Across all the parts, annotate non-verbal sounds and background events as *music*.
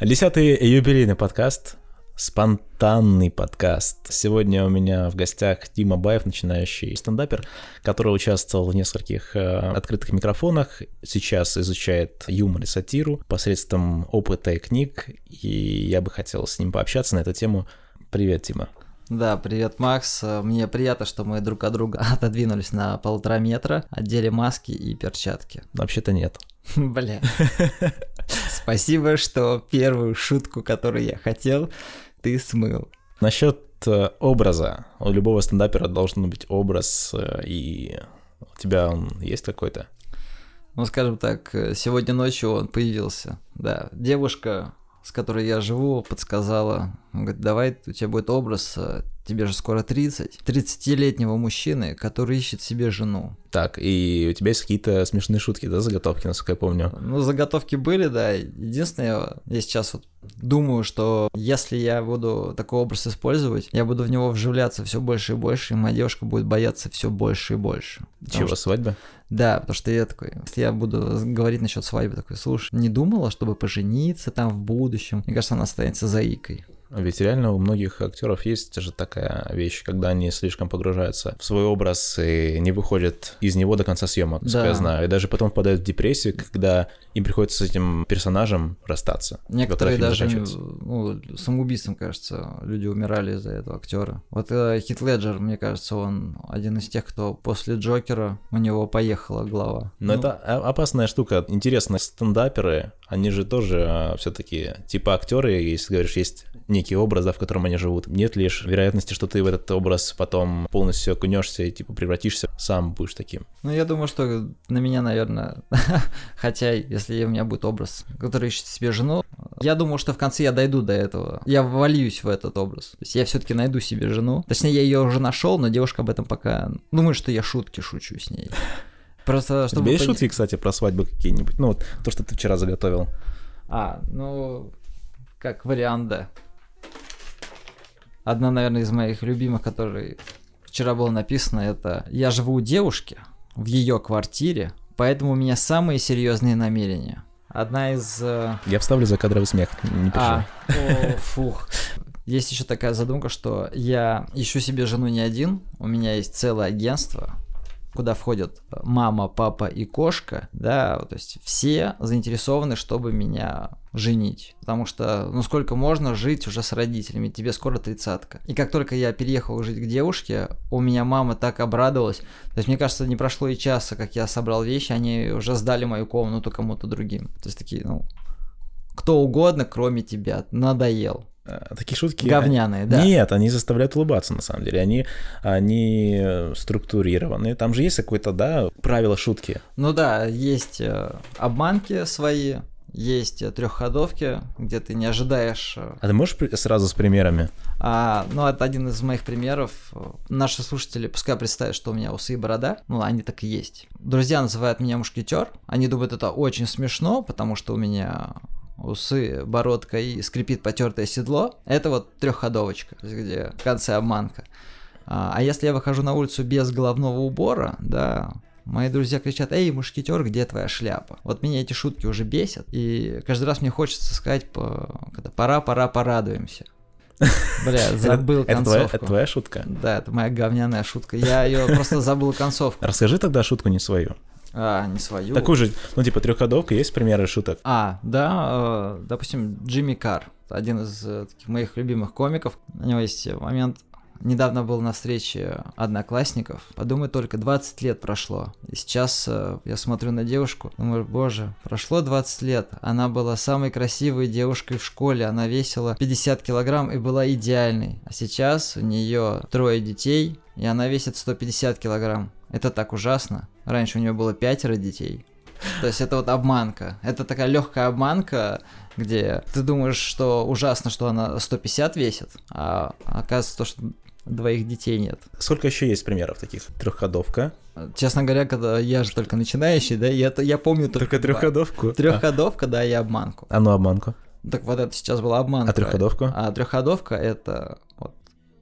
Десятый юбилейный подкаст, спонтанный подкаст. Сегодня у меня в гостях Дима Баев, начинающий стендапер, который участвовал в нескольких э, открытых микрофонах, сейчас изучает юмор и сатиру посредством опыта и книг, и я бы хотел с ним пообщаться на эту тему. Привет, Дима. Да, привет, Макс. Мне приятно, что мы друг от друга *laughs* отодвинулись на полтора метра, одели маски и перчатки. *laughs* Вообще-то нет. Бля. *laughs* Спасибо, что первую шутку, которую я хотел, ты смыл. Насчет э, образа. У любого стендапера должен быть образ, э, и у тебя он есть какой-то? Ну, скажем так, э, сегодня ночью он появился. Да, девушка, с которой я живу, подсказала. Говорит, давай, у тебя будет образ тебе же скоро 30, 30-летнего мужчины, который ищет себе жену. Так, и у тебя есть какие-то смешные шутки, да, заготовки, насколько я помню? Ну, заготовки были, да. Единственное, я сейчас вот думаю, что если я буду такой образ использовать, я буду в него вживляться все больше и больше, и моя девушка будет бояться все больше и больше. Чего, что... свадьба? Да, потому что я такой, если я буду говорить насчет свадьбы, такой, слушай, не думала, чтобы пожениться там в будущем, мне кажется, она останется заикой. Ведь реально у многих актеров есть же такая вещь, когда они слишком погружаются в свой образ и не выходят из него до конца съемок, да. я знаю. И даже потом впадают в депрессию, когда им приходится с этим персонажем расстаться. Некоторые даже ну, самоубийством, кажется, люди умирали из-за этого актера. Вот э, Хит Леджер, мне кажется, он один из тех, кто после Джокера у него поехала голова. Но ну, это опасная штука. Интересно, стендаперы, они же тоже а, все-таки типа актеры, если говоришь, есть некий образ, да, в котором они живут. Нет лишь вероятности, что ты в этот образ потом полностью окунешься и типа превратишься, сам будешь таким. Ну, я думаю, что на меня, наверное, *laughs* хотя если у меня будет образ, который ищет себе жену, я думаю, что в конце я дойду до этого. Я вольюсь в этот образ. То есть я все-таки найду себе жену. Точнее, я ее уже нашел, но девушка об этом пока думаю, что я шутки шучу с ней. Просто чтобы... У тебя есть шутки, кстати, про свадьбы какие-нибудь? Ну вот то, что ты вчера заготовил. А, ну, как вариант, да. Одна, наверное, из моих любимых, которая вчера было написано, это «Я живу у девушки в ее квартире, поэтому у меня самые серьезные намерения». Одна из... Э, Я вставлю за кадровый смех, не пишу. А, о, фух. Есть еще такая задумка, что я ищу себе жену не один, у меня есть целое агентство, куда входят мама, папа и кошка, да, то есть все заинтересованы, чтобы меня женить. Потому что, ну сколько можно жить уже с родителями, тебе скоро тридцатка. И как только я переехал жить к девушке, у меня мама так обрадовалась. То есть, мне кажется, не прошло и часа, как я собрал вещи, они уже сдали мою комнату кому-то другим. То есть, такие, ну, кто угодно, кроме тебя, надоел. А, такие шутки... Говняные, да. Нет, они заставляют улыбаться, на самом деле. Они, они структурированы. Там же есть какое-то, да, правило шутки. Ну да, есть э, обманки свои, есть э, трехходовки, где ты не ожидаешь. Э, а ты можешь сразу с примерами? А, ну, это один из моих примеров. Наши слушатели пускай представят, что у меня усы и борода. Ну, они так и есть. Друзья называют меня мушкетер. Они думают, это очень смешно, потому что у меня усы, бородка и скрипит потертое седло, это вот трехходовочка, где в конце обманка. А, а если я выхожу на улицу без головного убора, да, Мои друзья кричат, эй, мушкетер, где твоя шляпа? Вот меня эти шутки уже бесят, и каждый раз мне хочется сказать, когда пора, пора, порадуемся. Бля, *laughs* забыл концовку. Это твоя, это твоя шутка? Да, это моя говняная шутка. Я ее просто забыл концовку. Расскажи тогда шутку не свою. А, не свою. Такую же, ну, типа, трехходовка, есть примеры шуток? А, да, э, допустим, Джимми Карр, один из э, таких моих любимых комиков. У него есть момент, Недавно был на встрече одноклассников. Подумай только, 20 лет прошло. И сейчас э, я смотрю на девушку, думаю, боже, прошло 20 лет. Она была самой красивой девушкой в школе. Она весила 50 килограмм и была идеальной. А сейчас у нее трое детей, и она весит 150 килограмм. Это так ужасно. Раньше у нее было пятеро детей. То есть это вот обманка. Это такая легкая обманка, где ты думаешь, что ужасно, что она 150 весит, а оказывается то, что двоих детей нет. Сколько еще есть примеров таких? Трехходовка. Честно говоря, когда я же только начинающий, да, я, я помню только... Только трехходовку? Трехходовка, а. да, и обманку. А ну обманку? Так вот это сейчас была обманка. А трехходовку? А трехходовка это... Вот,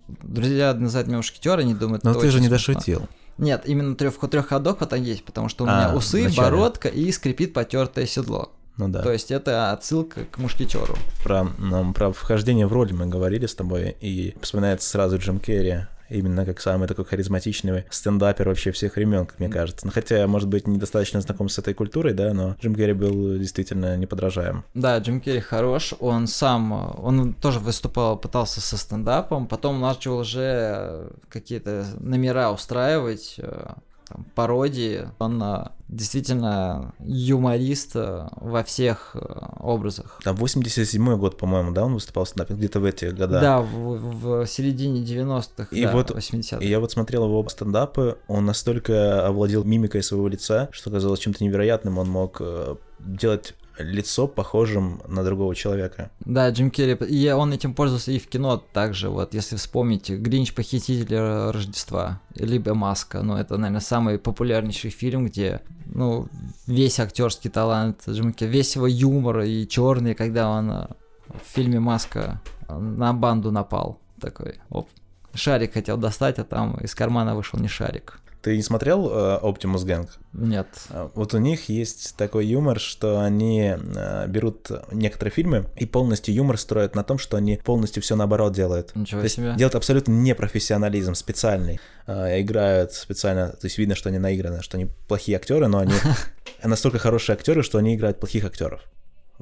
друзья называют меня мушкетер, они думают... Но ты же не дошутил. Нет, именно трех, трехходовка там есть, потому что у меня а, усы, бородка и скрипит потертое седло. Ну да. То есть это отсылка к мушкетеру. Про, ну, про вхождение в роль мы говорили с тобой, и вспоминается сразу Джим Керри, именно как самый такой харизматичный стендапер вообще всех времен, как мне кажется. Ну, хотя, может быть, недостаточно знаком с этой культурой, да, но Джим Керри был действительно неподражаем. Да, Джим Керри хорош, он сам, он тоже выступал, пытался со стендапом, потом начал уже какие-то номера устраивать, э, там, пародии. Он а, действительно юморист а, во всех а, образах. Там 87-й год, по-моему, да, он выступал в стендапе где-то в эти года. Да, в, в середине 90-х, и да, вот, 80-х. И я вот смотрел его стендапы, он настолько овладел мимикой своего лица, что казалось чем-то невероятным, он мог э, делать лицо похожим на другого человека. Да, Джим Керри, и он этим пользовался и в кино также, вот, если вспомнить, Гринч Похититель Рождества, либо Маска, ну, это, наверное, самый популярнейший фильм, где, ну, весь актерский талант Джим Керри, весь его юмор и черный, когда он э, в фильме Маска на банду напал, такой, оп, шарик хотел достать, а там из кармана вышел не шарик. Ты не смотрел э, Optimus Gang? Нет. А, вот у них есть такой юмор, что они э, берут некоторые фильмы и полностью юмор строят на том, что они полностью все наоборот делают. Ничего то есть себе. делают абсолютно непрофессионализм, специальный. Э, играют специально, то есть видно, что они наиграны, что они плохие актеры, но они *laughs* настолько хорошие актеры, что они играют плохих актеров.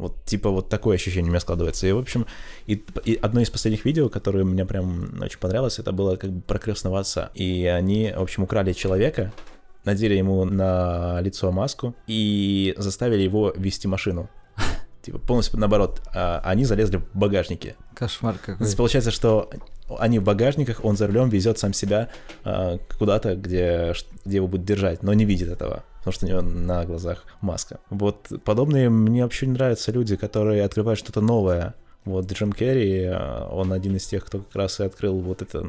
Вот типа вот такое ощущение у меня складывается. И, в общем, и, и одно из последних видео, которое мне прям очень понравилось, это было как бы про крестного отца. И они, в общем, украли человека, надели ему на лицо маску и заставили его вести машину. Типа полностью наоборот, а они залезли в багажники. Кошмар какой. То получается, что они в багажниках, он за рулем везет сам себя э, куда-то, где, где его будет держать, но не видит этого потому что у него на глазах маска. Вот подобные мне вообще не нравятся люди, которые открывают что-то новое. Вот Джим Керри, э, он один из тех, кто как раз и открыл вот это.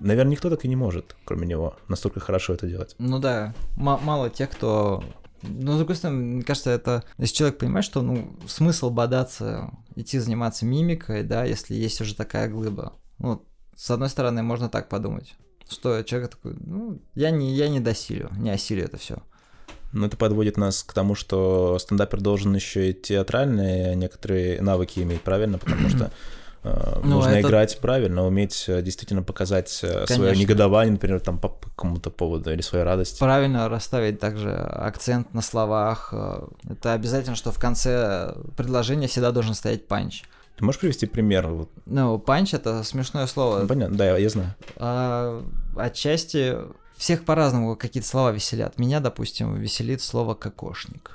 Наверное, никто так и не может, кроме него, настолько хорошо это делать. Ну да, м- мало тех, кто но, с другой стороны, мне кажется, это... Если человек понимает, что, ну, смысл бодаться, идти заниматься мимикой, да, если есть уже такая глыба. Ну, с одной стороны, можно так подумать что человек такой, ну, я не, я не досилю, не осилю это все. Ну, это подводит нас к тому, что стендапер должен еще и театральные некоторые навыки иметь, правильно? Потому что ну, нужно это... играть правильно, уметь э, действительно показать э, Конечно. свое негодование, например, там по какому-то поводу или свою радость. Правильно расставить также акцент на словах. Это обязательно, что в конце предложения всегда должен стоять punch. Ты можешь привести пример? Ну, punch это смешное слово. Ну, понятно, да, я знаю. А, отчасти всех по-разному какие-то слова веселят. Меня, допустим, веселит слово «кокошник».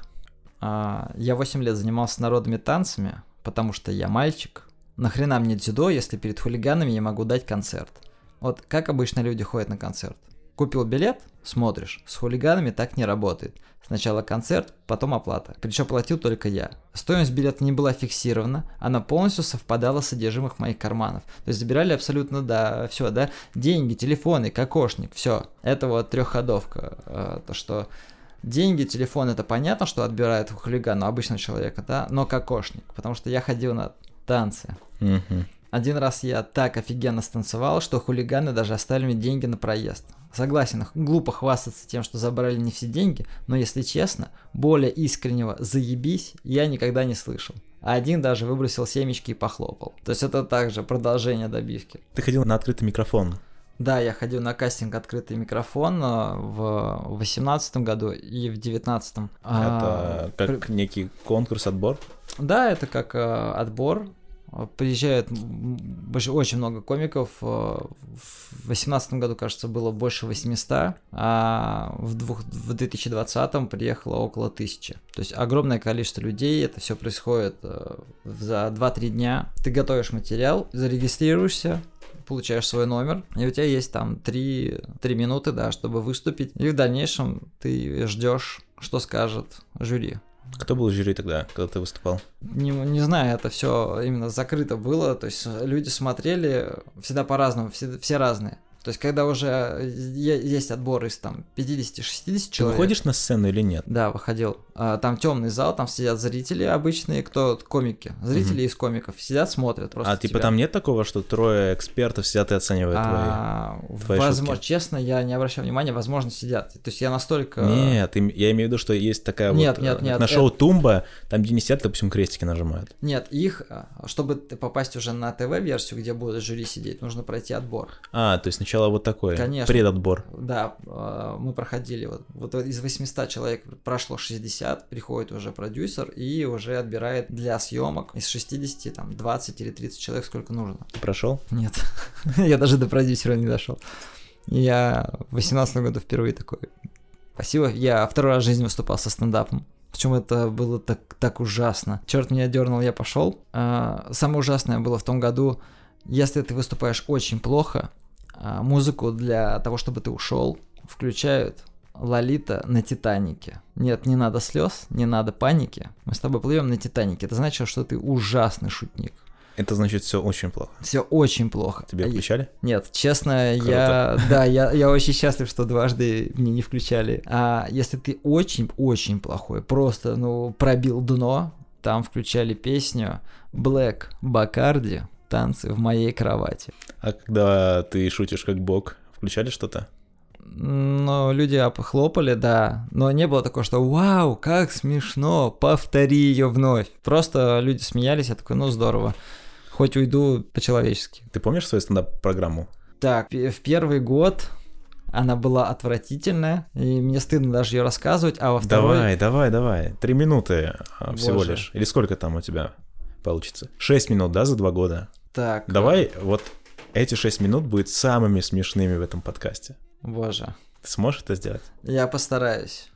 А, я 8 лет занимался народными танцами, потому что я мальчик. Нахрена мне дзюдо, если перед хулиганами я могу дать концерт? Вот как обычно люди ходят на концерт? Купил билет, смотришь, с хулиганами так не работает. Сначала концерт, потом оплата. Причем платил только я. Стоимость билета не была фиксирована, она полностью совпадала с содержимых моих карманов. То есть забирали абсолютно, да, все, да, деньги, телефоны, кокошник, все. Это вот трехходовка. Э, то, что деньги, телефон, это понятно, что отбирают у хулигана, обычного человека, да, но кокошник, потому что я ходил на танцы. Один раз я так офигенно станцевал, что хулиганы даже оставили мне деньги на проезд. Согласен, глупо хвастаться тем, что забрали не все деньги, но если честно, более искреннего «заебись» я никогда не слышал. А один даже выбросил семечки и похлопал. То есть это также продолжение добивки. Ты ходил на открытый микрофон. Да, я ходил на кастинг «Открытый микрофон» э, в 2018 году и в 2019. Это а, как при... некий конкурс, отбор? Да, это как э, отбор Приезжает очень много комиков. Э, в 2018 году, кажется, было больше 800, а в, двух, в 2020 приехало около 1000. То есть огромное количество людей, это все происходит за 2-3 дня. Ты готовишь материал, зарегистрируешься, получаешь свой номер, и у тебя есть там 3, 3 минуты, да, чтобы выступить. И в дальнейшем ты ждешь, что скажет жюри. Кто был в жюри тогда, когда ты выступал? Не, не знаю, это все именно закрыто было, то есть люди смотрели всегда по-разному, все, все разные. То есть, когда уже э, есть отбор из там 50-60 человек. Ты выходишь на сцену или нет? Да, выходил. А, там темный зал, там сидят зрители обычные, кто комики. Зрители угу. из комиков сидят, смотрят просто. А типа там нет такого, что трое экспертов сидят и оценивают а, твои, твои Возможно, шутки? честно, я не обращаю внимания, возможно, сидят. То есть я настолько. Нет, я имею в виду, что есть такая нет, вот. Нет, нет, На шоу Тумба, там где не сидят, допустим, крестики нажимают. Нет, их, чтобы попасть уже на ТВ-версию, где будет жюри сидеть, нужно пройти отбор. А, то есть сначала вот такой. Конечно. Предотбор. Да, а, мы проходили, вот, вот из 800 человек прошло 60, приходит уже продюсер и уже отбирает для съемок из 60, там, 20 или 30 человек, сколько нужно. Прошел? Нет, *laughs* я даже до продюсера не дошел. Я в 18 году впервые такой. Спасибо, я второй раз в жизни выступал со стендапом. Почему это было так, так ужасно? Черт меня дернул, я пошел. А, самое ужасное было в том году, если ты выступаешь очень плохо, музыку для того, чтобы ты ушел, включают Лолита на Титанике. Нет, не надо слез, не надо паники. Мы с тобой плывем на Титанике. Это значит, что ты ужасный шутник. Это значит все очень плохо. Все очень плохо. Тебе включали? Нет, честно, Круто. я *laughs* да, я, я очень счастлив, что дважды мне не включали. А если ты очень-очень плохой, просто ну пробил дно, там включали песню Black Bacardi танцы в моей кровати. А когда ты шутишь как бог, включали что-то? Ну, люди хлопали, да, но не было такого, что «Вау, как смешно, повтори ее вновь». Просто люди смеялись, я такой «Ну, здорово, хоть уйду по-человечески». Ты помнишь свою стендап-программу? Так, в первый год она была отвратительная, и мне стыдно даже ее рассказывать, а во второй... Давай, давай, давай, три минуты а, всего Боже. лишь. Или сколько там у тебя получится? Шесть минут, да, за два года? Так. Давай вот эти шесть минут будет самыми смешными в этом подкасте. Боже. Ты сможешь это сделать? Я постараюсь.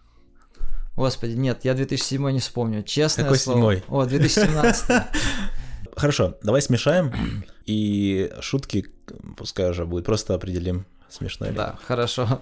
Господи, нет, я 2007 не вспомню. Честно. Какой седьмой? О, 2017. *laughs* Хорошо, давай смешаем, и шутки пускай уже будет, просто определим, смешно ли. Да, хорошо.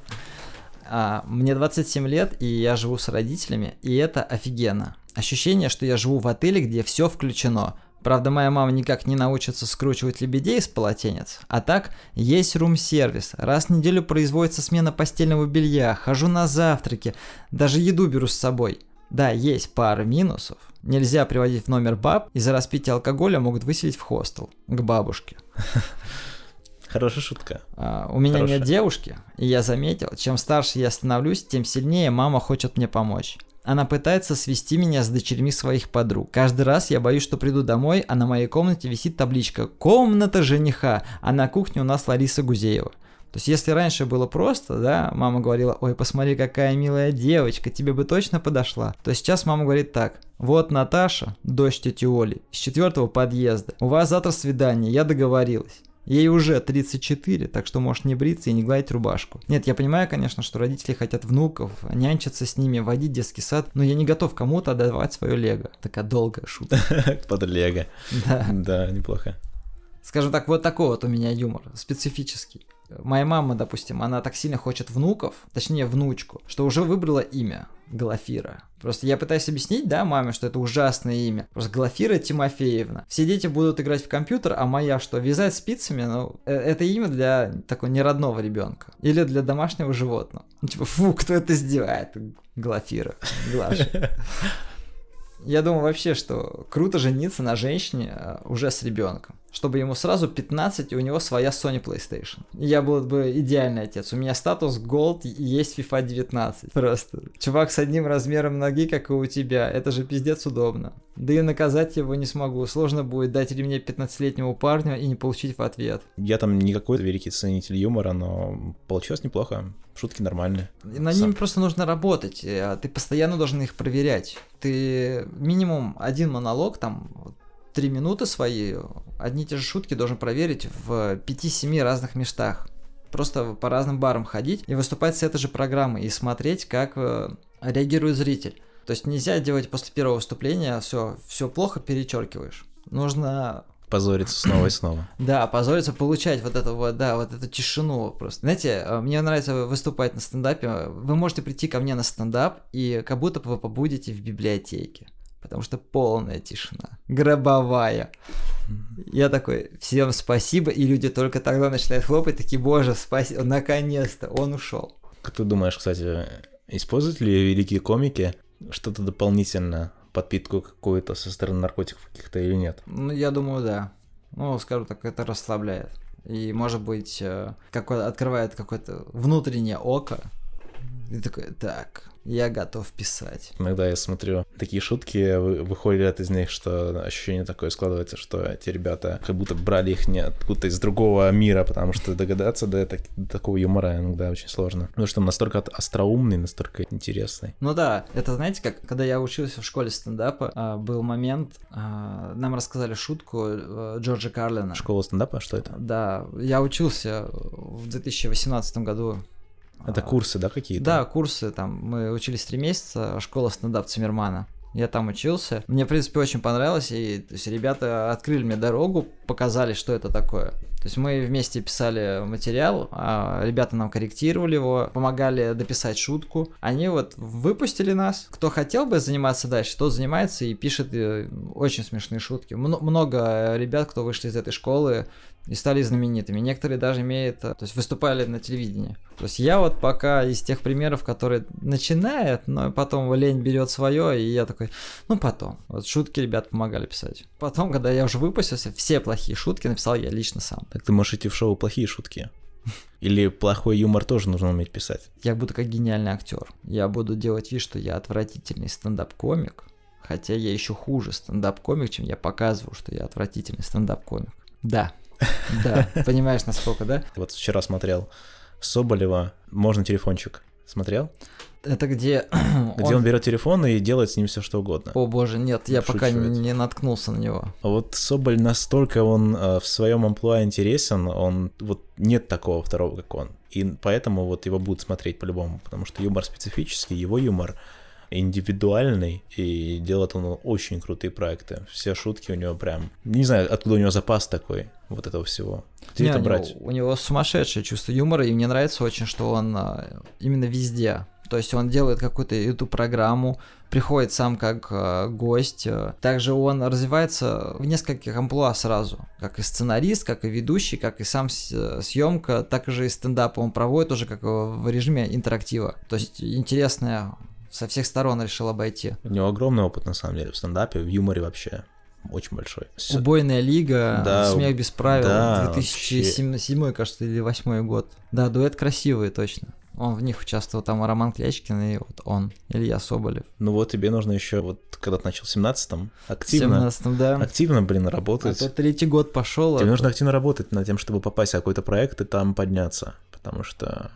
А, мне 27 лет, и я живу с родителями, и это офигенно. Ощущение, что я живу в отеле, где все включено. Правда, моя мама никак не научится скручивать лебедей из полотенец. А так, есть рум-сервис. Раз в неделю производится смена постельного белья, хожу на завтраки, даже еду беру с собой. Да, есть пара минусов. Нельзя приводить в номер баб, и за распитие алкоголя могут выселить в хостел к бабушке. *laughs* Хорошая шутка. А, у меня Хорошая. нет девушки, и я заметил, чем старше я становлюсь, тем сильнее мама хочет мне помочь. Она пытается свести меня с дочерьми своих подруг. Каждый раз я боюсь, что приду домой, а на моей комнате висит табличка «Комната жениха», а на кухне у нас Лариса Гузеева. То есть, если раньше было просто, да, мама говорила, ой, посмотри, какая милая девочка, тебе бы точно подошла, то сейчас мама говорит так, вот Наташа, дочь тети Оли, с четвертого подъезда, у вас завтра свидание, я договорилась. Ей уже 34, так что можешь не бриться и не гладить рубашку. Нет, я понимаю, конечно, что родители хотят внуков, нянчиться с ними, водить детский сад, но я не готов кому-то отдавать свое лего. Такая долгая шутка. *laughs* Под лего. Да. Да, неплохо. Скажем так, вот такой вот у меня юмор, специфический. Моя мама, допустим, она так сильно хочет внуков, точнее внучку, что уже выбрала имя Глафира. Просто я пытаюсь объяснить, да, маме, что это ужасное имя. Просто Глафира Тимофеевна. Все дети будут играть в компьютер, а моя что, вязать спицами? Ну, э, это имя для такого неродного ребенка. Или для домашнего животного. Ну, типа, фу, кто это сделает? Глафира. Глаша. *laughs* Я думаю вообще, что круто жениться на женщине э, уже с ребенком чтобы ему сразу 15, и у него своя Sony PlayStation. Я был бы идеальный отец. У меня статус Gold есть FIFA 19. Просто. Чувак с одним размером ноги, как и у тебя. Это же пиздец удобно. Да и наказать его не смогу. Сложно будет дать ремне 15-летнему парню и не получить в ответ. Я там не какой-то великий ценитель юмора, но получилось неплохо. Шутки нормальные. На Сам. ними просто нужно работать. А ты постоянно должен их проверять. Ты минимум один монолог там три минуты свои, одни и те же шутки должен проверить в 5-7 разных местах. Просто по разным барам ходить и выступать с этой же программой и смотреть, как э, реагирует зритель. То есть нельзя делать после первого выступления все, все плохо перечеркиваешь. Нужно позориться снова и снова. *clears throat* Да, позориться, получать вот эту вот, да, вот эту тишину просто. Знаете, э, мне нравится выступать на стендапе. Вы можете прийти ко мне на стендап, и как будто бы вы побудете в библиотеке потому что полная тишина, гробовая. Я такой, всем спасибо, и люди только тогда начинают хлопать, такие, боже, спасибо, наконец-то, он ушел. Как ты думаешь, кстати, используют ли великие комики что-то дополнительно, подпитку какую-то со стороны наркотиков каких-то или нет? Ну, я думаю, да. Ну, скажу так, это расслабляет. И, может быть, э, какое открывает какое-то внутреннее око. И такой, так, я готов писать. Иногда я смотрю такие шутки, выходят из них, что ощущение такое складывается, что эти ребята как будто брали их не откуда-то из другого мира, потому что догадаться до, это, до такого юмора иногда очень сложно. Потому что он настолько остроумный, настолько интересный. Ну да, это знаете, как когда я учился в школе стендапа, а, был момент, а, нам рассказали шутку э, Джорджа Карлина. Школа стендапа? Что это? Да, я учился в 2018 году это курсы, да, какие-то? Да, курсы, там, мы учились три месяца, школа стендап Циммермана. Я там учился. Мне, в принципе, очень понравилось, и то есть, ребята открыли мне дорогу, показали, что это такое. То есть мы вместе писали материал, а ребята нам корректировали его, помогали дописать шутку. Они вот выпустили нас. Кто хотел бы заниматься дальше, тот занимается и пишет э, очень смешные шутки. Много ребят, кто вышли из этой школы, и стали знаменитыми. Некоторые даже имеют, э, то есть выступали на телевидении. То есть я вот пока из тех примеров, которые начинают, но потом лень берет свое, и я такой, ну потом. Вот шутки ребят помогали писать. Потом, когда я уже выпустился, все плохие шутки написал я лично сам. Так ты можешь идти в шоу плохие шутки. Или плохой юмор тоже нужно уметь писать? Я буду как гениальный актер. Я буду делать вид, что я отвратительный стендап-комик, хотя я еще хуже стендап-комик, чем я показываю, что я отвратительный стендап-комик. Да, *laughs* да, понимаешь, насколько, да? Вот вчера смотрел Соболева «Можно телефончик». Смотрел? Это где... *clears throat* Где он... он берет телефон и делает с ним все что угодно. О боже, нет, я Шучу пока не, не наткнулся на него. А вот Соболь настолько он э, в своем амплуа интересен, он вот нет такого второго, как он. И поэтому вот его будут смотреть по-любому, потому что юмор специфический, его юмор индивидуальный, и делает он очень крутые проекты. Все шутки у него прям... Не знаю, откуда у него запас такой вот этого всего. Где Не, это у брать? Него, у него сумасшедшее чувство юмора, и мне нравится очень, что он а, именно везде. То есть он делает какую-то эту программу, приходит сам как э, гость. Также он развивается в нескольких амплуа сразу. Как и сценарист, как и ведущий, как и сам съемка, так же и стендап он проводит уже как в режиме интерактива. То есть интересная со всех сторон решил обойти. У него огромный опыт, на самом деле, в стендапе, в юморе вообще очень большой. Убойная лига, да, смех без правил, да, 2007, вообще. кажется, или 2008 год. Да, дуэт красивый, точно. Он в них участвовал, там Роман Клячкин и вот он, Илья Соболев. Ну вот тебе нужно еще, вот когда ты начал в 17-м, активно, 17 да. активно, блин, работать. Это третий год пошел. Тебе а нужно активно работать над тем, чтобы попасть в какой-то проект и там подняться, потому что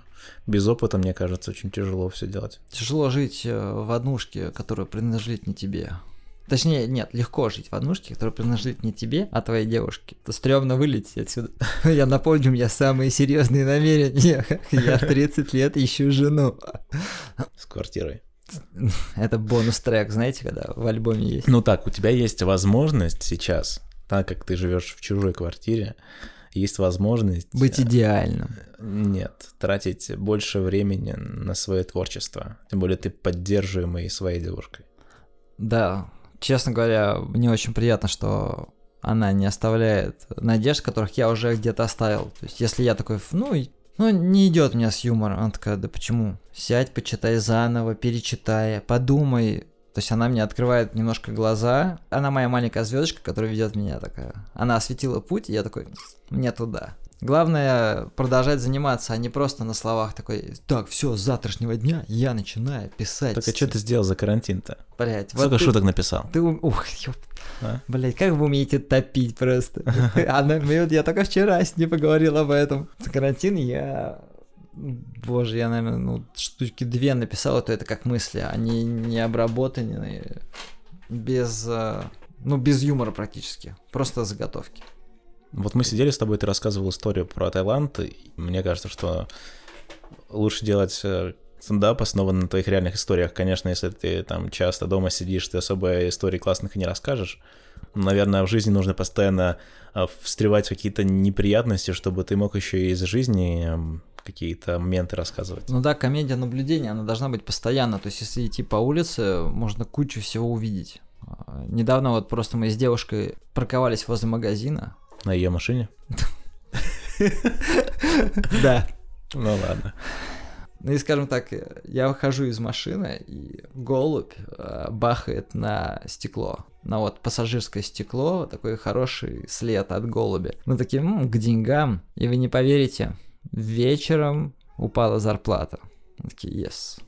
без опыта, мне кажется, очень тяжело все делать. Тяжело жить э, в однушке, которая принадлежит не тебе. Точнее, нет, легко жить в однушке, которая принадлежит не тебе, а твоей девушке. Это стрёмно вылететь отсюда. *laughs* Я напомню, у меня самые серьезные намерения. *laughs* Я 30 лет ищу жену. С квартирой. Это бонус-трек, знаете, когда в альбоме есть. Ну так, у тебя есть возможность сейчас, так как ты живешь в чужой квартире, есть возможность... Быть идеальным. Нет, тратить больше времени на свое творчество. Тем более ты поддерживаемый своей девушкой. Да, честно говоря, мне очень приятно, что она не оставляет надежд, которых я уже где-то оставил. То есть, если я такой, ну, ну, не идет мне с юмором, она такая, да почему? Сядь, почитай заново, перечитай, подумай. То есть она мне открывает немножко глаза. Она моя маленькая звездочка, которая ведет меня такая. Она осветила путь, и я такой, мне туда. Главное продолжать заниматься, а не просто на словах такой, так, все, с завтрашнего дня я начинаю писать. Так а что ты сделал за карантин-то? Блять, Сколько вот шуток ты, написал? Ты, ух, ёп, а? блять, как вы умеете топить просто. *laughs* Она, я только вчера с ней поговорил об этом. За карантин я Боже, я, наверное, ну, штучки две написал, то это как мысли, они не обработанные, без, э, ну, без юмора практически, просто заготовки. Вот мы сидели с тобой, ты рассказывал историю про Таиланд, и мне кажется, что лучше делать э, стендап основан на твоих реальных историях. Конечно, если ты там часто дома сидишь, ты особо истории классных не расскажешь. Наверное, в жизни нужно постоянно э, встревать какие-то неприятности, чтобы ты мог еще и из жизни эм, какие-то моменты рассказывать. Ну да, комедия наблюдения, она должна быть постоянно. То есть, если идти по улице, можно кучу всего увидеть А, Недавно вот просто мы с девушкой парковались возле магазина. На ее машине? *laughs* Да. Ну ладно. Ну и скажем так, я выхожу из машины, и голубь э, бахает на стекло. На вот пассажирское стекло, такой хороший след от голуби. Мы такие, «М, к деньгам. И вы не поверите, вечером упала зарплата. Мы такие, yes.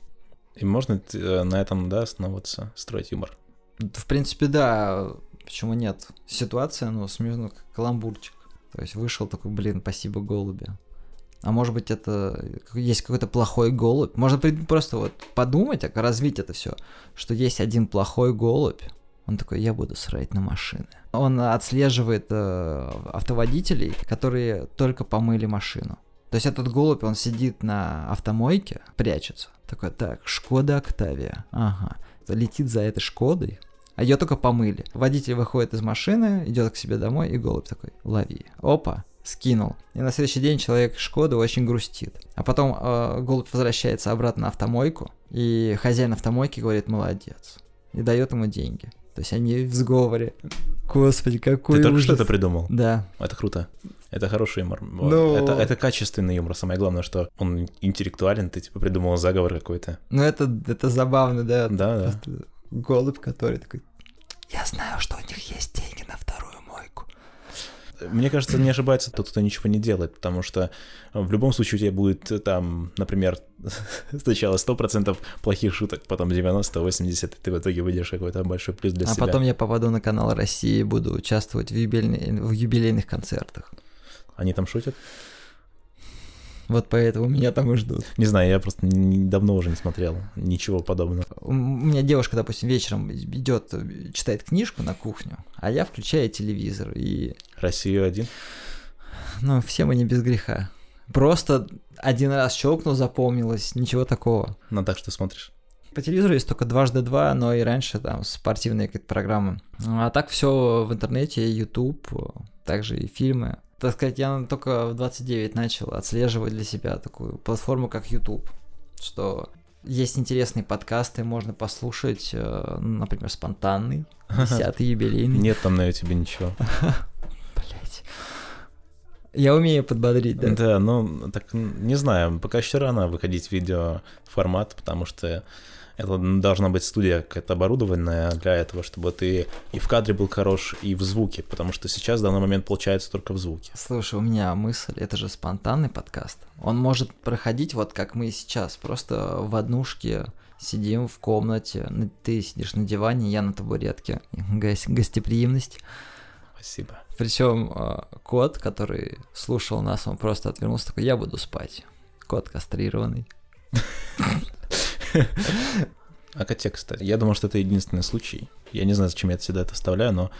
И можно э, на этом, да, основываться, строить юмор. В принципе, да, почему нет? Ситуация, ну, смешно, как каламбурчик. То есть вышел такой, блин, спасибо голуби. А может быть, это есть какой-то плохой голубь. Можно просто вот подумать, так развить это все, что есть один плохой голубь. Он такой, я буду срать на машины. Он отслеживает э, автоводителей, которые только помыли машину. То есть этот голубь, он сидит на автомойке, прячется. Такой, так, Шкода Октавия. Ага. Летит за этой Шкодой, а ее только помыли. Водитель выходит из машины, идет к себе домой, и голубь такой, лови. Опа, скинул. И на следующий день человек Шкоды очень грустит. А потом э, голубь возвращается обратно на автомойку, и хозяин автомойки говорит, молодец. И дает ему деньги. То есть они в сговоре. Господи, какой Ты только ужас. что это придумал. Да. Это круто. Это хороший юмор. Вот. Ну- Это, это качественный юмор. Самое главное, что он интеллектуален, ты типа придумал заговор какой-то. Ну это, это забавно, да. Да, да. Голубь, который такой, я знаю, что у них есть деньги на. Мне кажется, не ошибается тот, кто ничего не делает, потому что в любом случае у тебя будет э, там, например, *laughs* сначала 100% плохих шуток, потом 90-80, и ты в итоге выйдешь какой-то большой плюс для а себя. потом я попаду на канал России и буду участвовать в, юбилейной- в юбилейных концертах. Они там шутят? Вот поэтому меня там и ждут. Не знаю, я просто давно уже не смотрел ничего подобного. У меня девушка, допустим, вечером идет, читает книжку на кухню, а я включаю телевизор, и, Россию один. ну, все мы не без греха. Просто один раз щелкнул, запомнилось, ничего такого. Ну так что смотришь. По телевизору есть только дважды два, но и раньше там спортивные какие-то программы. А так все в интернете, YouTube, также и фильмы. Так сказать, я только в 29 начал отслеживать для себя такую платформу, как YouTube, что есть интересные подкасты, можно послушать, э, например, спонтанный, *laughs* десятый юбилейный. Нет там на YouTube ничего. *laughs* Блять. Я умею подбодрить, да. Да, ну, так не знаю, пока еще рано выходить в видео формат, потому что это должна быть студия какая-то оборудованная для этого, чтобы ты и в кадре был хорош, и в звуке, потому что сейчас в данный момент получается только в звуке. Слушай, у меня мысль, это же спонтанный подкаст. Он может проходить вот как мы сейчас, просто в однушке сидим в комнате, на- ты сидишь на диване, я на табуретке. *laughs* Гос- гостеприимность. Спасибо. Причем э, кот, который слушал нас, он просто отвернулся такой, я буду спать. Кот кастрированный. *laughs* *laughs* А коте, кстати, я думал, что это единственный случай. Я не знаю, зачем я сюда это вставляю, но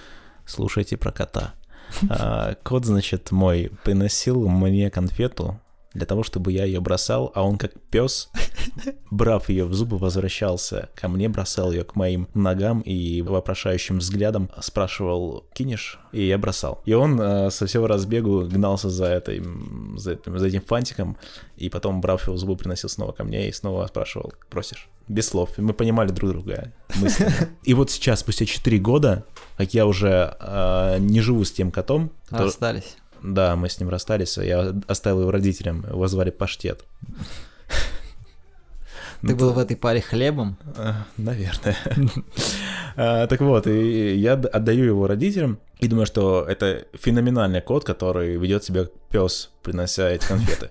слушайте про кота. *laughs* А, Кот, значит, мой приносил мне конфету для того, чтобы я ее бросал, а он как пес, *laughs* брав ее в зубы, возвращался ко мне, бросал ее к моим ногам и вопрошающим взглядом спрашивал, кинешь? И я бросал. И он э, со всего разбегу гнался за, этой, за, этим, за этим фантиком, и потом, брав его в зубы, приносил снова ко мне и снова спрашивал, просишь? Без слов. И мы понимали друг друга мысленно. *laughs* И вот сейчас, спустя 4 года, как я уже э, не живу с тем котом, который- Остались. Да, мы с ним расстались, я оставил его родителям, его звали Паштет. Ты Ну, был в этой паре хлебом? А, Наверное. А, Так вот, и я отдаю его родителям и думаю, что это феноменальный кот, который ведет себя как пес, принося эти конфеты.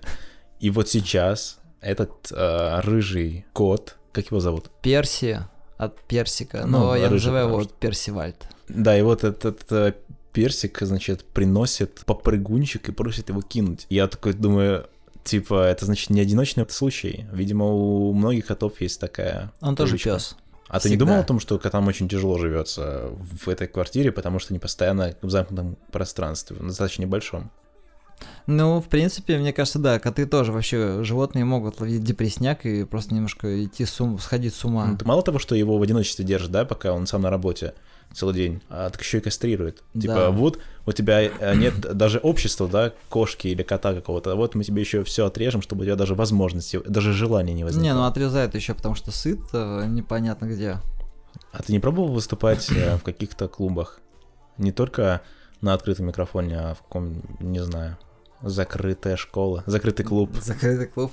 И вот сейчас этот а, рыжий кот, как его зовут? Перси от персика, Ну, но я называю его Персивальд. Да, и вот этот э, персик, значит, приносит попрыгунчик и просит его кинуть. Я такой думаю, типа, это значит не одиночный случай. Видимо, у многих котов есть такая. Он тоже привычка. пес. А ты не Всегда. думал о том, что котам очень тяжело живется в этой квартире, потому что они постоянно в замкнутом пространстве, достаточно небольшом? Ну, в принципе, мне кажется, да, коты тоже вообще животные могут ловить депресняк и просто немножко идти с ума, сходить с ума. Ну, ты мало того, что его в одиночестве держит, да, пока он сам на работе целый день, а так еще и кастрирует. Типа, Да. вот у тебя э, нет даже общества, да, кошки или кота какого-то, а вот мы тебе еще все отрежем, чтобы у тебя даже возможности, даже желания не возникло. Не, ну отрезают еще потому что сыт, э, непонятно где. А ты не пробовал выступать э, в каких-то клубах? Не только на открытом микрофоне, а в каком, не знаю, закрытая школа, закрытый клуб. *laughs* Закрытый клуб.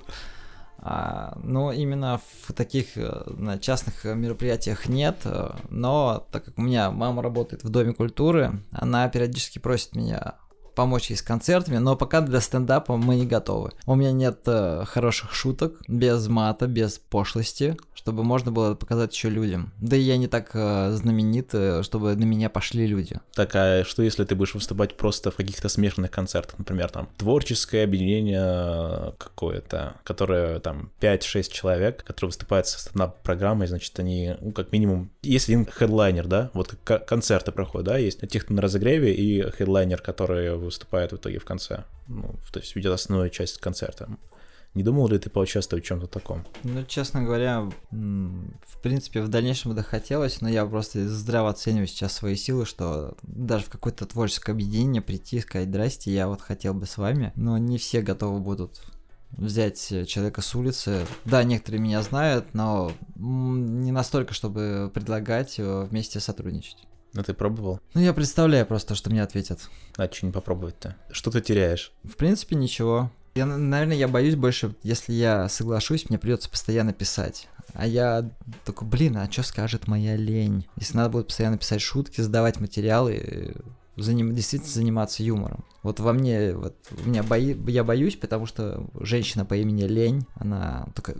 А, ну, именно в таких э, на частных мероприятиях нет, э, но так как у меня мама работает в Доме культуры, она периодически просит меня помочь ей с концертами, но пока для стендапа мы не готовы. У меня нет э, хороших шуток, без мата, без пошлости, чтобы можно было показать еще людям. Да и я не так э, знаменит, э, чтобы на меня пошли люди. Так, а что если ты будешь выступать просто в каких-то смешанных концертах, например, там, творческое объединение какое-то, которое там 5-6 человек, которые выступают со стендап-программой, значит, они, ну, как минимум, если один хедлайнер, да, вот концерты проходят, да, есть тех, кто на разогреве, и хедлайнер, который выступает в итоге в конце, ну, то есть ведет основную часть концерта. Не думал ли ты поучаствовать в чем-то таком? Ну, честно говоря, в принципе, в дальнейшем это хотелось, но я просто здраво оцениваю сейчас свои силы, что даже в какое-то творческое объединение прийти и сказать «Здрасте, я вот хотел бы с вами», но не все готовы будут взять человека с улицы. Да, некоторые меня знают, но не настолько, чтобы предлагать э, вместе сотрудничать. Ну ты пробовал? Ну я представляю просто, что мне ответят. А что не попробовать-то? Что ты теряешь? В принципе, ничего. Я, наверное, я боюсь больше, если я соглашусь, мне придется постоянно писать. А я такой, блин, а что скажет моя лень? Если надо будет постоянно писать шутки, задавать материалы, заним, действительно заниматься юмором. Вот во мне, вот, у меня бои, я боюсь, потому что женщина по имени Лень, она такая,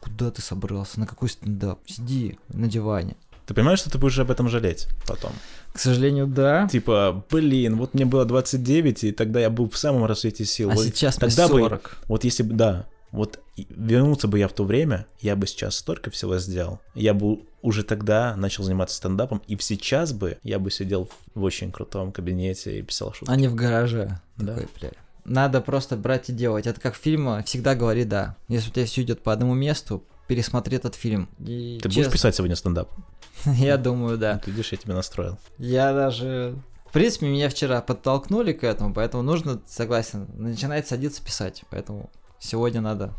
куда ты собрался, на какой стендап, сиди на диване. Ты понимаешь, что ты будешь об этом жалеть потом? К сожалению, да. Типа, блин, вот мне было 29, и тогда я был в самом рассвете сил. А вот сейчас тогда мне 40. Бы, вот если бы, да, вот вернуться бы я в то время, я бы сейчас столько всего сделал. Я бы уже тогда начал заниматься стендапом, и сейчас бы я бы сидел в очень крутом кабинете и писал шутки. А не в гараже. Да. Такой, бля. Надо просто брать и делать. Это как фильм «Всегда говори да». Если у тебя все идет по одному месту, пересмотри этот фильм. И Ты честно, будешь писать сегодня стендап? *laughs* Я думаю, да. Ты видишь, я тебя настроил. Я даже... В принципе, меня вчера подтолкнули к этому, поэтому нужно, согласен, начинать садиться писать. Поэтому сегодня надо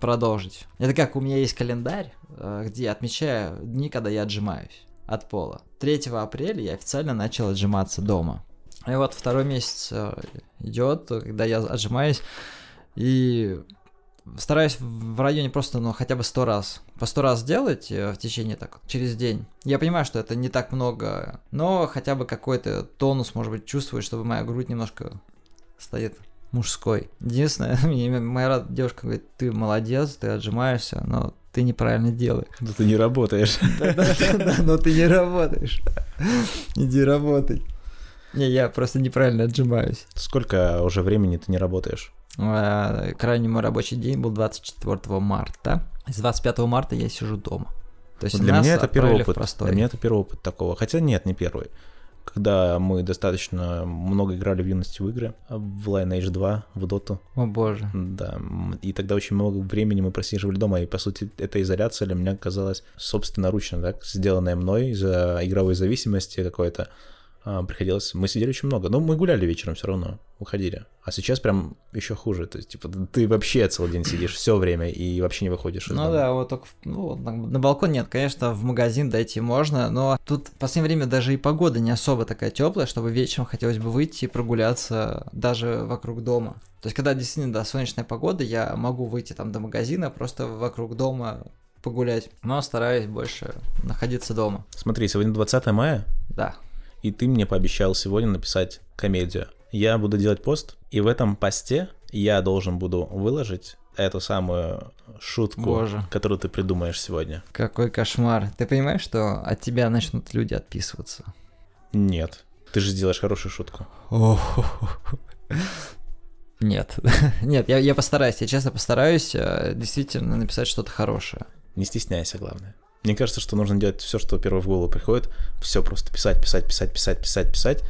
продолжить. Это как у меня есть календарь, э, где я отмечаю дни, когда я отжимаюсь от пола. 3 апреля я официально начал отжиматься дома. И вот второй месяц э, идет, когда я отжимаюсь, и стараюсь в районе просто, ну, хотя бы сто раз. По сто раз делать э, в течение так, через день. Я понимаю, что это не так много, но хотя бы какой-то тонус, может быть, чувствую, чтобы моя грудь немножко стоит мужской. Единственное, *laughs* мне моя девушка говорит, ты молодец, ты отжимаешься, но ты неправильно делаешь. Да ты не работаешь. Но ты не работаешь. *laughs* Иди работай. Не, я просто неправильно отжимаюсь. Сколько уже времени ты не работаешь? А, Крайний мой рабочий день был 24 марта. С 25 марта я сижу дома. То есть для меня это первый опыт. простой. Для меня это первый опыт такого. Хотя нет, не первый. Когда мы достаточно много играли в юности в игры, в Lineage 2, в Dota, О боже. да, и тогда очень много времени мы просиживали дома, и, по сути, эта изоляция для меня казалась собственноручно, так, сделанная мной из-за игровой зависимости какой-то. А, приходилось, мы сидели очень много, но мы гуляли вечером все равно, уходили. А сейчас прям еще хуже, то есть, типа, ты вообще целый день сидишь все время и вообще не выходишь из Ну дома. да, вот только ну, на балкон нет, конечно, в магазин дойти можно, но тут в последнее время даже и погода не особо такая теплая, чтобы вечером хотелось бы выйти и прогуляться даже вокруг дома. То есть, когда действительно да, солнечная погода, я могу выйти там до магазина, просто вокруг дома погулять, но стараюсь больше находиться дома. Смотри, сегодня 20 мая, Да. И ты мне пообещал сегодня написать комедию. Я буду делать пост, и в этом посте я должен буду выложить эту самую шутку, Боже. которую ты придумаешь сегодня. Какой кошмар. Ты понимаешь, что от тебя начнут люди отписываться? Нет. Ты же сделаешь хорошую шутку. *laughs* Нет. *laughs* Нет, я, я постараюсь, я честно постараюсь э, действительно написать что-то хорошее. Не стесняйся, главное. Мне кажется, что нужно делать все, что первое в голову приходит, все просто писать, писать, писать, писать, писать, писать,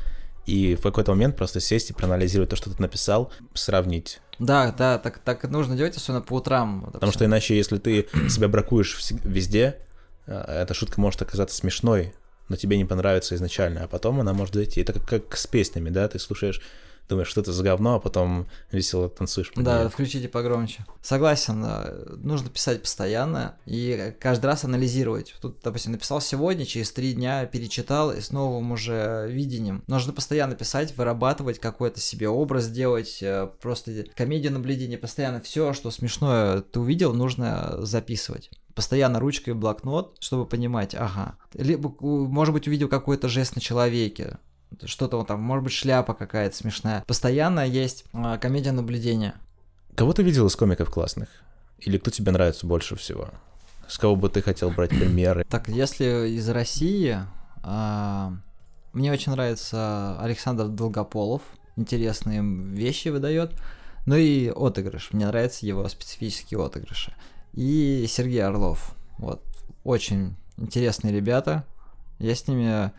и в какой-то момент просто сесть и проанализировать то, что ты написал, сравнить. Да, да, так, так нужно делать, особенно по утрам. Вот Потому что иначе, если ты себя бракуешь везде, э, эта шутка может оказаться смешной, но тебе не понравится изначально, а потом она может зайти. Это как, как с песнями, да, ты слушаешь думаешь, что это за говно, а потом весело танцуешь. Да, включите погромче. Согласен, э, нужно писать постоянно и каждый раз анализировать. Тут, допустим, написал сегодня, через три дня перечитал и с новым уже видением. Нужно постоянно писать, вырабатывать какой-то себе образ делать, э, просто комедию наблюдения, постоянно все, что смешное ты увидел, нужно записывать. Постоянно ручкой и блокнот, чтобы понимать, ага. Либо, может быть, увидел какой-то жест на человеке, что-то вот там, может быть, шляпа какая-то смешная. Постоянно есть а, комедия наблюдения. Кого ты видел из комиков классных? Или кто тебе нравится больше всего? С кого бы ты хотел брать *clears throat* примеры? Так, если из России, а, мне очень нравится Александр Долгополов, интересные вещи выдает. Ну и отыгрыш, мне нравятся его специфические отыгрыши. И Сергей Орлов, вот, очень интересные ребята. Я с ними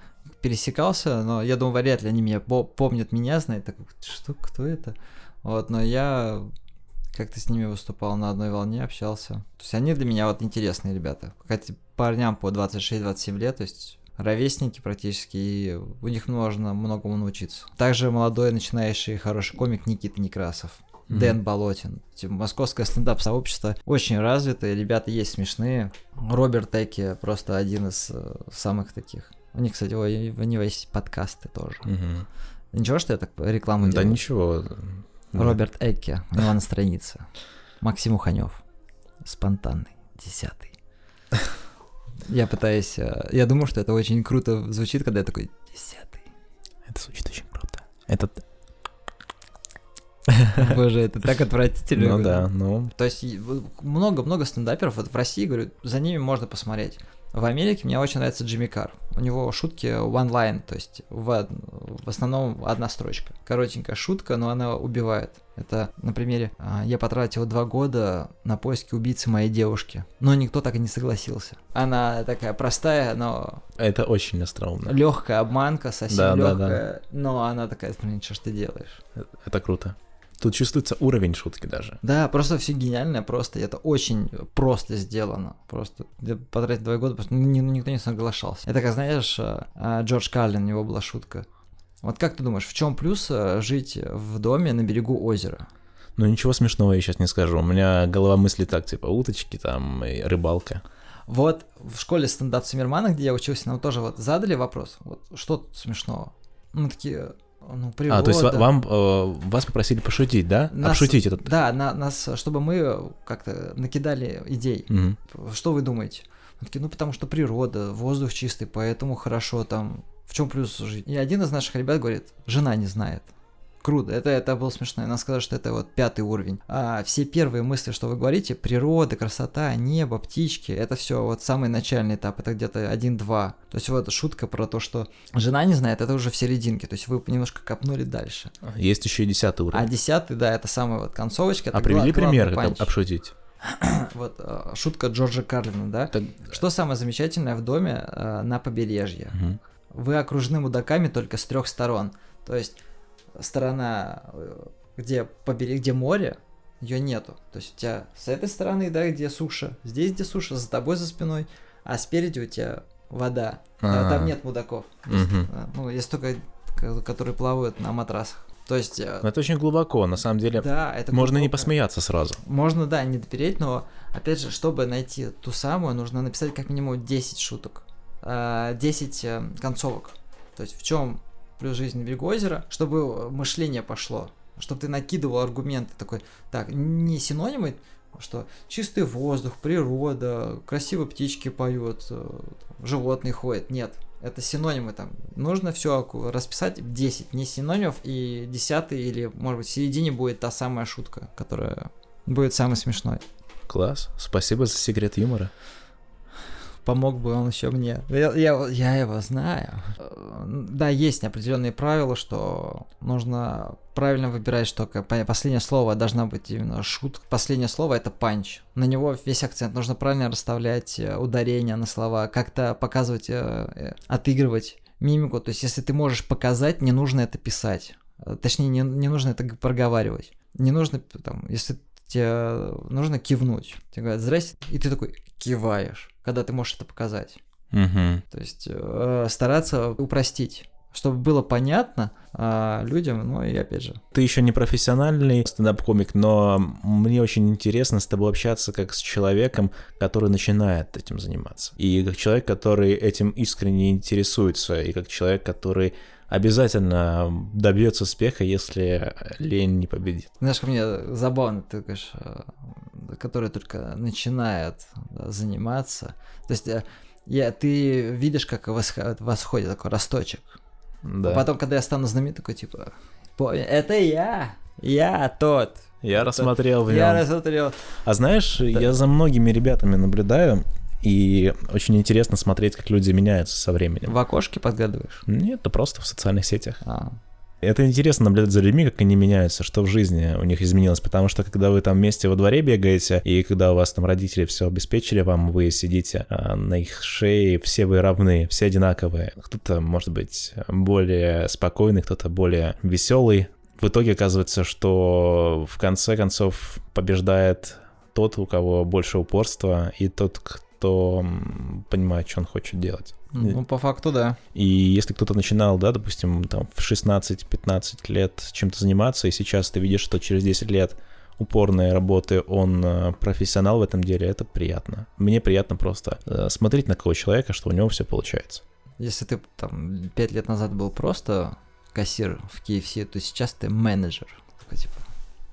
пересекался, но я думаю, вряд ли они меня по- помнят меня, знают, так, что, кто это? Вот, но я как-то с ними выступал на одной волне, общался. То есть они для меня вот интересные ребята. Хотя парням по 26-27 лет, то есть ровесники практически, и у них можно многому научиться. Также молодой начинающий хороший комик Никита Некрасов. Мгм. Дэн Болотин. Типа, Московское стендап-сообщество очень развитое, ребята есть смешные. Роберт Эки просто один из э, самых таких. У них, кстати, ой, у него есть подкасты тоже. Мгм. Ничего, что я так рекламу Да делаю? ничего. Роберт Экке, у него на странице. Максим Уханев. Спонтанный, десятый. Я пытаюсь... э, Я думаю, что это очень круто звучит, когда я такой десятый. Это звучит очень круто. Это... *laughs* Боже, это так отвратительно. Ну да, ну... То есть много-много стендаперов. Вот в России, говорю, за ними можно посмотреть. В Америке мне очень нравится Джимми Кар. У него шутки one line, то есть в, в основном одна строчка. Коротенькая шутка, но она убивает. Это на примере а, «Я потратил два года на поиски убийцы моей девушки, но никто так и не согласился». Она такая простая, но Это очень остроумно. легкая обманка, совсем Да, да, легкая, но она такая, блин, что ж ты делаешь? Это круто. Тут чувствуется уровень шутки даже. Да, просто все гениальное, просто это очень просто сделано. Просто я потратил два года, просто ни- никто не соглашался. Это как, знаешь, а, а, Джордж Карлин, у него была шутка. Вот как ты думаешь, в чем плюс а, жить в доме на берегу озера? Ну ничего смешного я сейчас не скажу. У меня голова мыслит так, типа уточки там и рыбалка. Вот в школе стендап Симмермана, где я учился, нам тоже вот задали вопрос, вот что тут смешного? Мы такие, ну, природа. А, то есть ва- вам э, вас попросили пошутить, да? Нас- Обшутить этот. Да, на, нас, чтобы мы как-то накидали идей. Мгм. Что вы думаете? Мы такие, ну потому что природа, воздух чистый, поэтому хорошо там. В чем плюс жить? И один из наших ребят говорит, жена не знает. Круто, это, это было смешно. И нам сказали, что это вот пятый уровень. А все первые мысли, что вы говорите, природа, красота, небо, птички, это все вот самый начальный этап, это где-то один-два. То есть вот шутка про то, что жена не знает, это уже в серединке. То есть вы немножко копнули дальше. Есть еще и десятый А уровень. десятый, да, это самая вот концовочка. это А привели гла- главный пример, панч. обшутить? *coughs* Вот э, шутка Джорджа Карлина, да? Так- Что самое замечательное в доме э, на побережье? Мгм. Вы окружены мудаками только с трех сторон. То есть сторона, э, где поберег, где море, ее нету. То есть у тебя с этой стороны, да, где суша, здесь где суша, за тобой за спиной, а спереди у тебя вода. А А. Там нет мудаков. Есть, э, ну, есть только ко- которые плавают на матрасах. То есть, э, это очень глубоко, на самом деле. да, это Можно не глубоко. посмеяться сразу. Можно, да, не допереть, но, опять же, чтобы найти ту самую, нужно написать как минимум 10 шуток, а, 10 э, концовок. То есть в чем плюс жизнь на берегу озера, чтобы мышление пошло, чтобы ты накидывал аргументы такой, так, не синонимы, что чистый воздух, природа, красиво птички поют, э, животные ходят. Нет, это синонимы там. Нужно все расписать 10, не синонимов, и 10 или, может быть, в середине будет та самая шутка, которая будет самой смешной. Класс. Спасибо за секрет юмора. Помог бы он еще мне. Я, я, я его знаю. Да, есть определенные правила, что нужно правильно выбирать, что последнее слово должна быть именно шутка. Последнее слово это панч. На него весь акцент. Нужно правильно расставлять э, ударения на слова, как-то показывать, э, э, отыгрывать мимику. То есть, если ты можешь показать, не нужно это писать. Точнее, не, не нужно это проговаривать. Не нужно, там, если тебе нужно кивнуть. Тебе говорят, здрасте, и ты такой киваешь, когда ты можешь это показать. Мгм. То есть э, стараться упростить, чтобы было понятно а, людям, ну и опять же. Ты еще не профессиональный стендап-комик, но мне очень интересно с тобой общаться как с человеком, который начинает этим заниматься. И как человек, который этим искренне интересуется, и как человек, который обязательно добьется успеха, если лень не победит. Знаешь, ко мне забавно, ты говоришь, э, который только начинает да, заниматься. То есть э, я, ты видишь, как восходит, такой росточек. Да. А потом, когда я стану знаменитым, такой типа, это я, я тот. Я это, рассмотрел в нем. Я рассмотрел. А знаешь, да. я за многими ребятами наблюдаю, и очень интересно смотреть, как люди меняются со временем. В окошке подгадываешь? Нет, это просто в социальных сетях. А. Это интересно наблюдать за людьми, как они меняются, что в жизни у них изменилось, потому что когда вы там вместе во дворе бегаете, и когда у вас там родители все обеспечили вам, вы сидите а, на их шее, все вы равны, все одинаковые. Кто-то, может быть, более спокойный, кто-то более веселый. В итоге оказывается, что в конце концов побеждает тот, у кого больше упорства, и тот, кто понимает, что он хочет делать. Ну, по факту, да. И если кто-то начинал, да, допустим, там в 16-15 лет чем-то заниматься, и сейчас ты видишь, что через 10 лет упорной работы он э, профессионал в этом деле, это приятно. Мне приятно просто э, смотреть на кого человека, что у него все получается. Если ты там 5 лет назад был просто кассир в KFC, то сейчас ты менеджер. Такой, типа,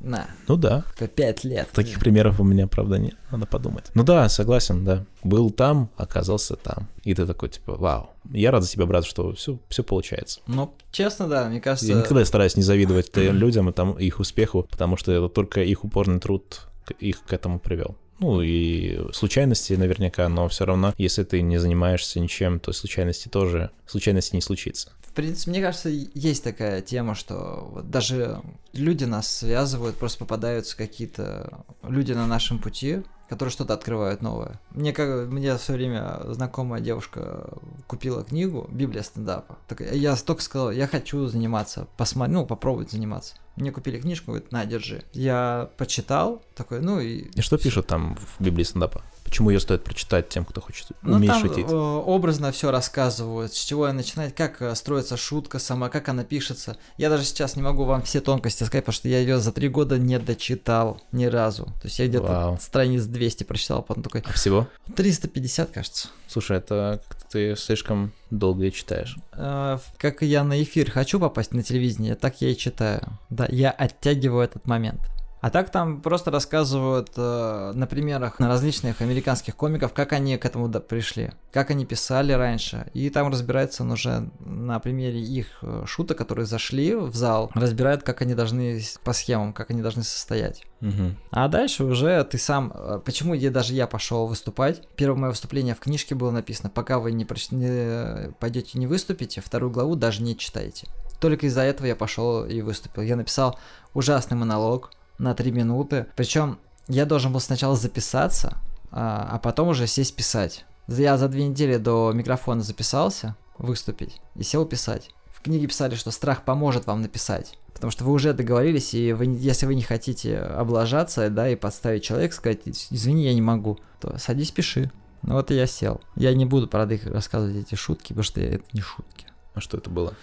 на. Ну да. Пять лет. Таких примеров у меня, правда, нет. Надо подумать. Ну да, согласен, да. Был там, оказался там. И ты такой, типа, вау. Я рад за тебя, брат, что все, все получается. Ну, честно, да, мне кажется... Я никогда стараюсь не завидовать *clears throat* людям и там их успеху, потому что это только их упорный труд их к этому привел. Ну и случайности наверняка, но все равно, если ты не занимаешься ничем, то случайности тоже, случайности не случится. В принципе, мне кажется, есть такая тема, что вот даже люди нас связывают, просто попадаются какие-то люди на нашем пути, которые что-то открывают новое. Мне как мне все время знакомая девушка купила книгу Библия стендапа. Так я столько сказал, я хочу заниматься, посмотреть, ну попробовать заниматься. Мне купили книжку, говорит, на, держи. Я почитал, такой, ну и... И что пишут там в Библии стендапа? Почему ее стоит прочитать тем, кто хочет ну, уметь там шутить? Э, образно все рассказывают, с чего я начинать, как э, строится шутка сама, как она пишется. Я даже сейчас не могу вам все тонкости сказать, потому что я ее за три года не дочитал ни разу. То есть я где-то Вау. страниц 200 прочитал, потом такой... А всего? 350, кажется. Слушай, это ты слишком долго и читаешь. Э, как я на эфир хочу попасть на телевидение, так я и читаю. Да, я оттягиваю этот момент. А так там просто рассказывают э, на примерах на различных американских комиков, как они к этому пришли, как они писали раньше. И там разбирается он уже на примере их э, шуток, которые зашли в зал, разбирают, как они должны по схемам, как они должны состоять. Угу. А дальше уже ты сам... Э, почему я даже я пошел выступать? Первое мое выступление в книжке было написано, пока вы не, проч... не пойдете не выступите, вторую главу даже не читайте. Только из-за этого я пошел и выступил. Я написал ужасный монолог, на 3 минуты. Причем я должен был сначала записаться, а, а потом уже сесть писать. Я за две недели до микрофона записался выступить и сел писать. В книге писали, что страх поможет вам написать. Потому что вы уже договорились, и вы, если вы не хотите облажаться, да, и подставить человека, сказать, извини, я не могу, то садись, пиши. Ну вот и я сел. Я не буду, правда, их рассказывать эти шутки, потому что это не шутки. А что это было?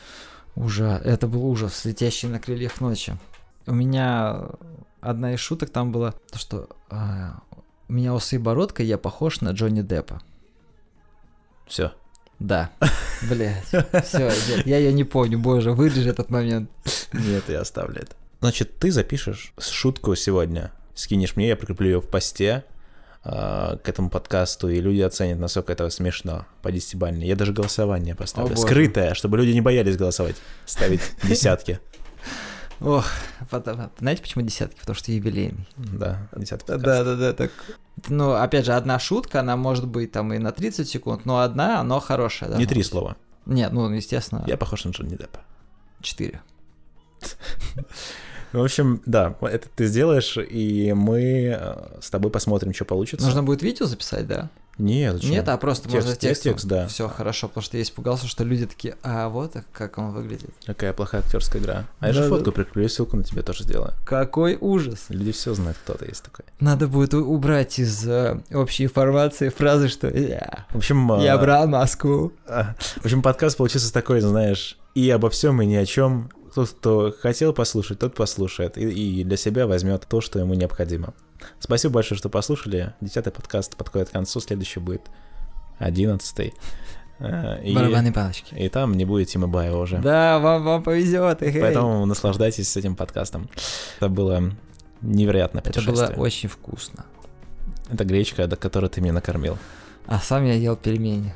Ужас. Это был ужас, летящий на крыльях ночи. У меня одна из шуток там была, то, что а, у меня усы и бородка, я похож на Джонни Деппа. Все. Да. Блять. Все, я ее не помню, боже, вырежи этот момент. Нет, я оставлю это. Значит, ты запишешь шутку сегодня, скинешь мне, я прикреплю ее в посте э, к этому подкасту, и люди оценят, насколько это смешно по десятибалльной. Я даже голосование поставлю. О, Скрытое, чтобы люди не боялись голосовать, ставить *laughs* десятки. Ох, потом, знаете, почему десятки? Потому что юбилейный. Да, десятки. Да, да, да, так. Ну, опять же, одна шутка, она может быть там и на 30 секунд, но одна, но хорошая. Да, Не три слова. Нет, ну, естественно. Я похож на Джонни Деппа. Четыре. *laughs* В общем, да, это ты сделаешь, и мы э, с тобой посмотрим, что получится. Нужно будет видео записать, да? Нет, зачем? Нет, а просто текст, можно текст, текст, да. Все хорошо, потому что я испугался, что люди такие, а вот как он выглядит. Какая плохая актерская игра. А я же фотку прикреплю, ссылку на тебя тоже сделаю. Какой ужас. Люди все знают, кто ты есть такой. Надо будет убрать из э, общей информации фразы, что я, в общем, я э, брал Москву. Э, в общем, подкаст получился такой, знаешь, И обо всем и ни о чем. Тот, кто хотел послушать, тот послушает. И, и для себя возьмет то, что ему необходимо. Спасибо большое, что послушали. Десятый подкаст подходит к концу. Следующий будет одиннадцатый. Э, И, Барабанные палочки. и там не будет Тима Баева уже. Да, вам, вам повезет. Поэтому наслаждайтесь этим подкастом. Это было невероятное Это было очень вкусно. Это гречка, до которой ты меня накормил. А сам я ел пельмени.